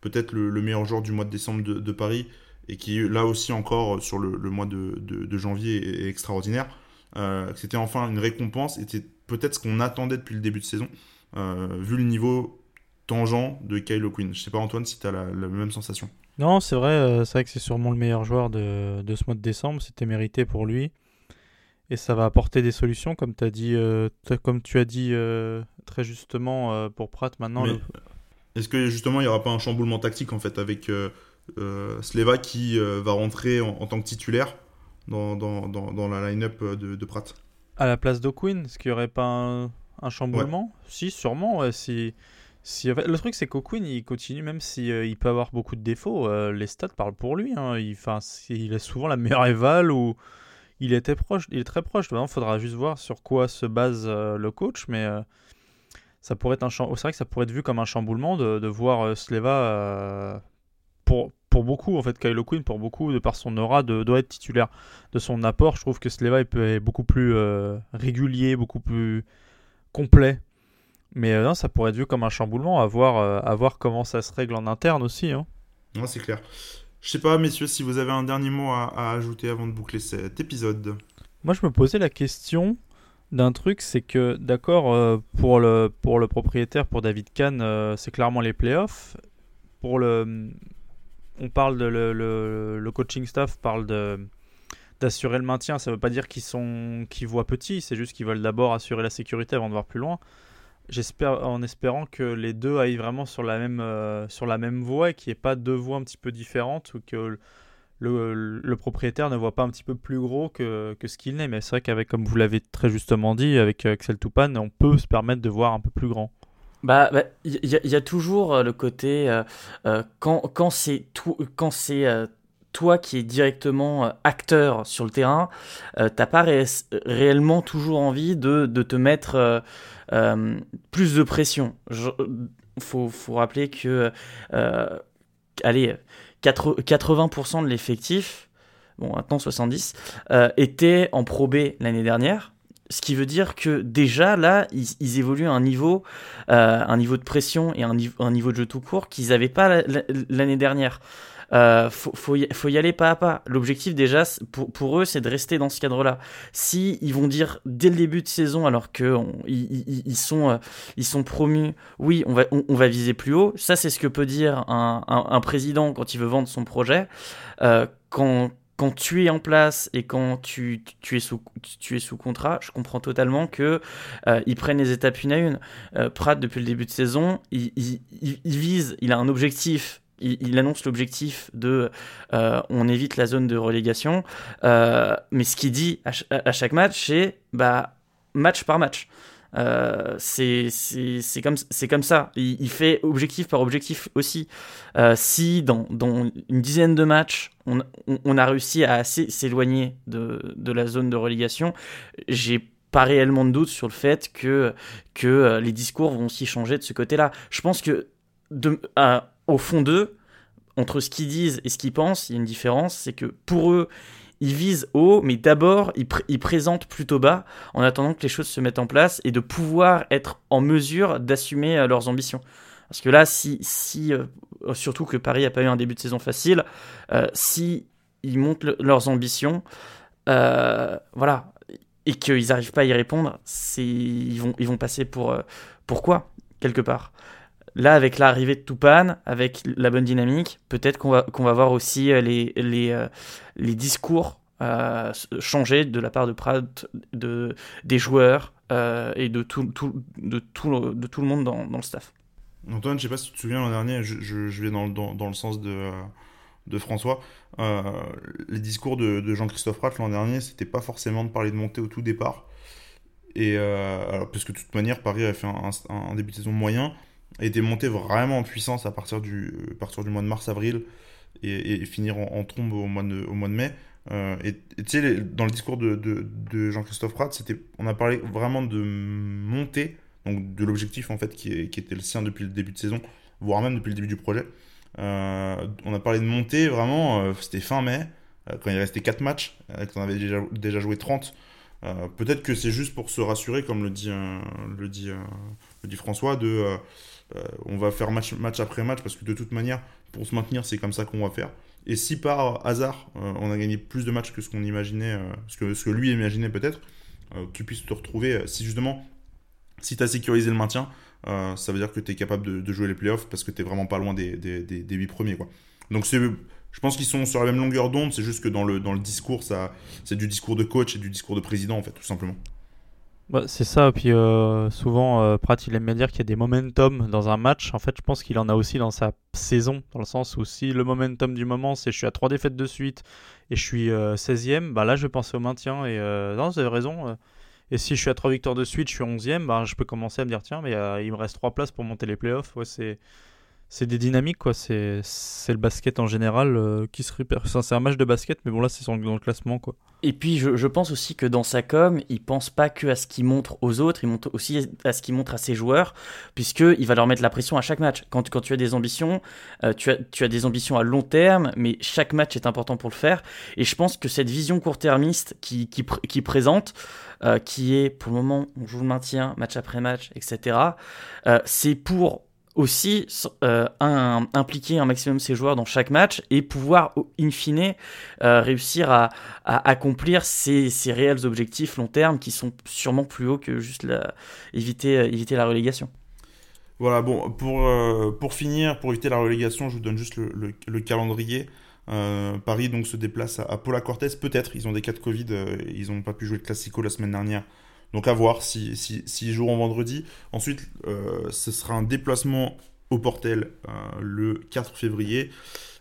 peut-être le, meilleur joueur du mois de décembre de, Paris et qui là aussi encore sur le, mois de, de, janvier est extraordinaire. Euh, c'était enfin une récompense, peut-être ce qu'on attendait depuis le début de saison, euh, vu le niveau tangent de Kylo Quinn. Je sais pas Antoine si tu as la, même sensation. Non, c'est vrai, euh, c'est vrai que c'est sûrement le meilleur joueur de, de, ce mois de décembre, c'était mérité pour lui. Et ça va apporter des solutions, comme, as dit, comme tu as dit très justement pour Pratt maintenant. Est-ce que justement il n'y aura pas un chamboulement tactique en fait avec Sleva qui va rentrer en, tant que titulaire dans, dans, dans, la line-up euh, de, de, Pratt? À la place d'O'Quinn, est-ce qu'il n'y aurait pas un, chamboulement? Si, sûrement. si, si, le truc, c'est qu'O'Quinn, il continue, même s'il si, euh, il peut avoir beaucoup de défauts, euh, les stats parlent pour lui. Hein. Il, il a souvent la meilleure éval ou il était proche, il est très proche. Il faudra juste voir sur quoi se base le coach, mais ça pourrait être un c'est vrai que ça pourrait être vu comme un chamboulement de, de voir Sleva pour pour beaucoup, en fait, Kylo Quinn, pour beaucoup, de par son aura, de, doit être titulaire. De son apport, je trouve que Sleva est beaucoup plus euh, régulier, beaucoup plus complet. Mais euh, non, ça pourrait être vu comme un chamboulement, à voir, euh, à voir comment ça se règle en interne aussi. Hein. Non, c'est clair. Je sais pas, messieurs, si vous avez un dernier mot à, ajouter avant de boucler cet épisode. Moi, je me posais la question d'un truc, c'est que, d'accord, pour, le, pour le propriétaire, pour David Kahn, c'est clairement les playoffs. Pour le, on parle de le, coaching staff parle de d'assurer le maintien. Ça ne veut pas dire qu'ils sont qu'ils voient petit, c'est juste qu'ils veulent d'abord assurer la sécurité avant de voir plus loin. J'espère en espérant que les deux aillent vraiment sur la même euh, sur la même voie et qu'il n'y ait pas deux voies un petit peu différentes ou que le, propriétaire ne voit pas un petit peu plus gros que, ce qu'il n'est. Mais c'est vrai qu'avec, comme vous l'avez très justement dit, avec Axel Toupane, on peut se permettre de voir un peu plus grand. Bah, il bah, y, a toujours euh, le côté euh, euh, quand, quand c'est quand c'est toi qui es directement acteur sur le terrain, t'as pas réellement toujours envie de, de te mettre plus de pression. Il faut, faut, rappeler que allez 80% de l'effectif, bon maintenant 70, était en Pro B l'année dernière. Ce qui veut dire que déjà là, ils, évoluent à un niveau, euh, un niveau de pression et un, niveau de jeu tout court qu'ils n'avaient pas l'année dernière. Euh, faut, y, aller pas à pas. L'objectif déjà pour, eux, c'est de rester dans ce cadre-là. Si ils vont dire dès le début de saison, alors que euh, ils sont promus, oui, on va viser plus haut. Ça, c'est ce que peut dire un, un, président quand il veut vendre son projet. Euh, quand quand tu es en place et quand tu, es, sous, contrat, je comprends totalement que euh, ils prennent les étapes une à une. Euh, Pratt, depuis le début de saison, il, vise, il a un objectif. Il, annonce l'objectif de euh, on évite la zone de relégation, mais ce qu'il dit à, à, chaque match, c'est bah, match par match. Euh, c'est comme, comme ça. Il, fait objectif par objectif aussi. Euh, si dans, une dizaine de matchs, on, a réussi à assez s'éloigner de, la zone de relégation, j'ai pas réellement de doute sur le fait que, que euh, les discours vont aussi changer de ce côté-là. Je pense que au fond d'eux, entre ce qu'ils disent et ce qu'ils pensent, il y a une différence. C'est que pour eux, ils visent haut, mais d'abord, ils, présentent plutôt bas en attendant que les choses se mettent en place et de pouvoir être en mesure d'assumer euh, leurs ambitions. Parce que là, si, si euh, surtout que Paris n'a pas eu un début de saison facile, euh, si ils montent leurs ambitions, voilà, et qu'ils n'arrivent pas à y répondre, ils vont, ils vont passer pour, pourquoi quelque part? Là, avec l'arrivée de Toupane, avec la bonne dynamique, peut-être qu'on va, qu'on va voir aussi euh, les, les, euh, les discours euh, changer de la part de Pratt, de, des joueurs et de tout, tout, de, tout, de tout le monde dans, dans, le staff. Antoine, je sais pas si tu te souviens l'an dernier, je, je, vais dans, dans, dans, le sens de, de François. les discours de, de Jean-Christophe Pratt l'an dernier, c'était pas forcément de parler de montée au tout départ. Et parce que de toute manière, Paris a fait un, un début de saison moyen été monté vraiment en puissance à partir du, à partir du mois de mars-avril et, finir en, trombe au mois de, au mois de mai. Euh, et tu sais, dans le discours de, de, Jean-Christophe Pratt, c'était, on a parlé vraiment de monter, donc de l'objectif en fait qui, était le sien depuis le début de saison, voire même depuis le début du projet. on a parlé de montée, vraiment, c'était fin mai, quand il restait 4 matchs, qu'on avait déjà, déjà joué 30. Peut-être que c'est juste pour se rassurer, comme le dit, le dit, le dit François, de on va faire match, après match, parce que de toute manière, pour se maintenir, c'est comme ça qu'on va faire. Et si par hasard, on a gagné plus de matchs que ce qu'on imaginait, ce, que, ce que lui imaginait peut-être, tu puisses te retrouver, si justement si tu as sécurisé le maintien, euh, ça veut dire que tu es capable de, jouer les playoffs parce que tu vraiment pas loin des, des, des, 8 premiers. Quoi. Donc je pense qu'ils sont sur la même longueur d'onde, c'est juste que dans le, dans le discours, c'est du discours de coach et du discours de président, en fait, tout simplement. Bah, c'est ça, puis euh, souvent, euh, Pratt, il aime bien dire qu'il y a des momentum dans un match. En fait, je pense qu'il en a aussi dans sa saison, dans le sens où si le momentum du moment, c'est je suis à 3 défaites de suite et je suis 16ème, bah là, je vais penser au maintien. Et non, vous avez raison et si je suis à 3 victoires de suite, je suis 11ème, bah, je peux commencer à me dire tiens, mais euh, il me reste 3 places pour monter les playoffs. Ouais, c'est c'est des dynamiques quoi. C'est le basket en général euh, qui se répère c'est un match de basket mais bon là c'est dans le classement quoi. Et puis je, je, pense aussi que dans sa com il pense pas que à ce qu'il montre aux autres il montre aussi à ce qu'il montre à ses joueurs puisque il va leur mettre la pression à chaque match. Quand, quand tu as des ambitions euh, tu, as, tu as des ambitions à long terme mais chaque match est important pour le faire. Et je pense que cette vision court-termiste qui, qui, qui présente euh, qui est pour le moment on joue le maintien match après match etc c'est pour aussi euh, impliquer un maximum ses joueurs dans chaque match et pouvoir, in fine, euh, réussir à, accomplir ces, réels objectifs long terme qui sont sûrement plus hauts que juste éviter, euh, éviter la relégation. Voilà, bon, pour, pour finir, pour éviter la relégation, je vous donne juste le, calendrier. Paris donc se déplace à, à Paula Cortez, peut-être, ils ont des cas de Covid, ils n'ont pas pu jouer le Classico la semaine dernière. Donc à voir s'ils si, si, joueront vendredi. Ensuite, euh, ce sera un déplacement au Portel euh, le 4 février.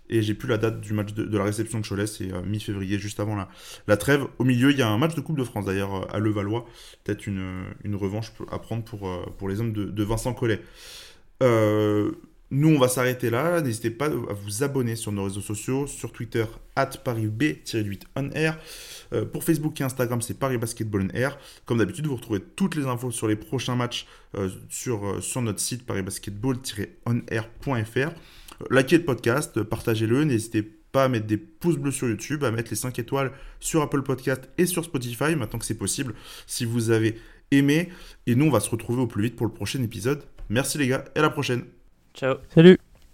Et j'ai plus la date du match de, la réception de Cholet, c'est euh, mi-février, juste avant la, trêve. Au milieu, il y a un match de Coupe de France d'ailleurs à Levallois. Peut-être une, revanche à prendre pour, pour les hommes de, de Vincent Collet. Nous, on va s'arrêter là. N'hésitez pas à vous abonner sur nos réseaux sociaux, sur Twitter, at ParisB-8 on air. Euh, pour Facebook et Instagram, c'est Paris Basketball on air. Comme d'habitude, vous retrouvez toutes les infos sur les prochains matchs euh, sur, euh, sur notre site parisbasketball-onair.fr. Likez le podcast, partagez-le, n'hésitez pas à mettre des pouces bleus sur YouTube, à mettre les 5 étoiles sur Apple Podcast et sur Spotify, maintenant que c'est possible, si vous avez aimé. Et nous, on va se retrouver au plus vite pour le prochain épisode. Merci les gars, et à la prochaine. Ciao. Salut.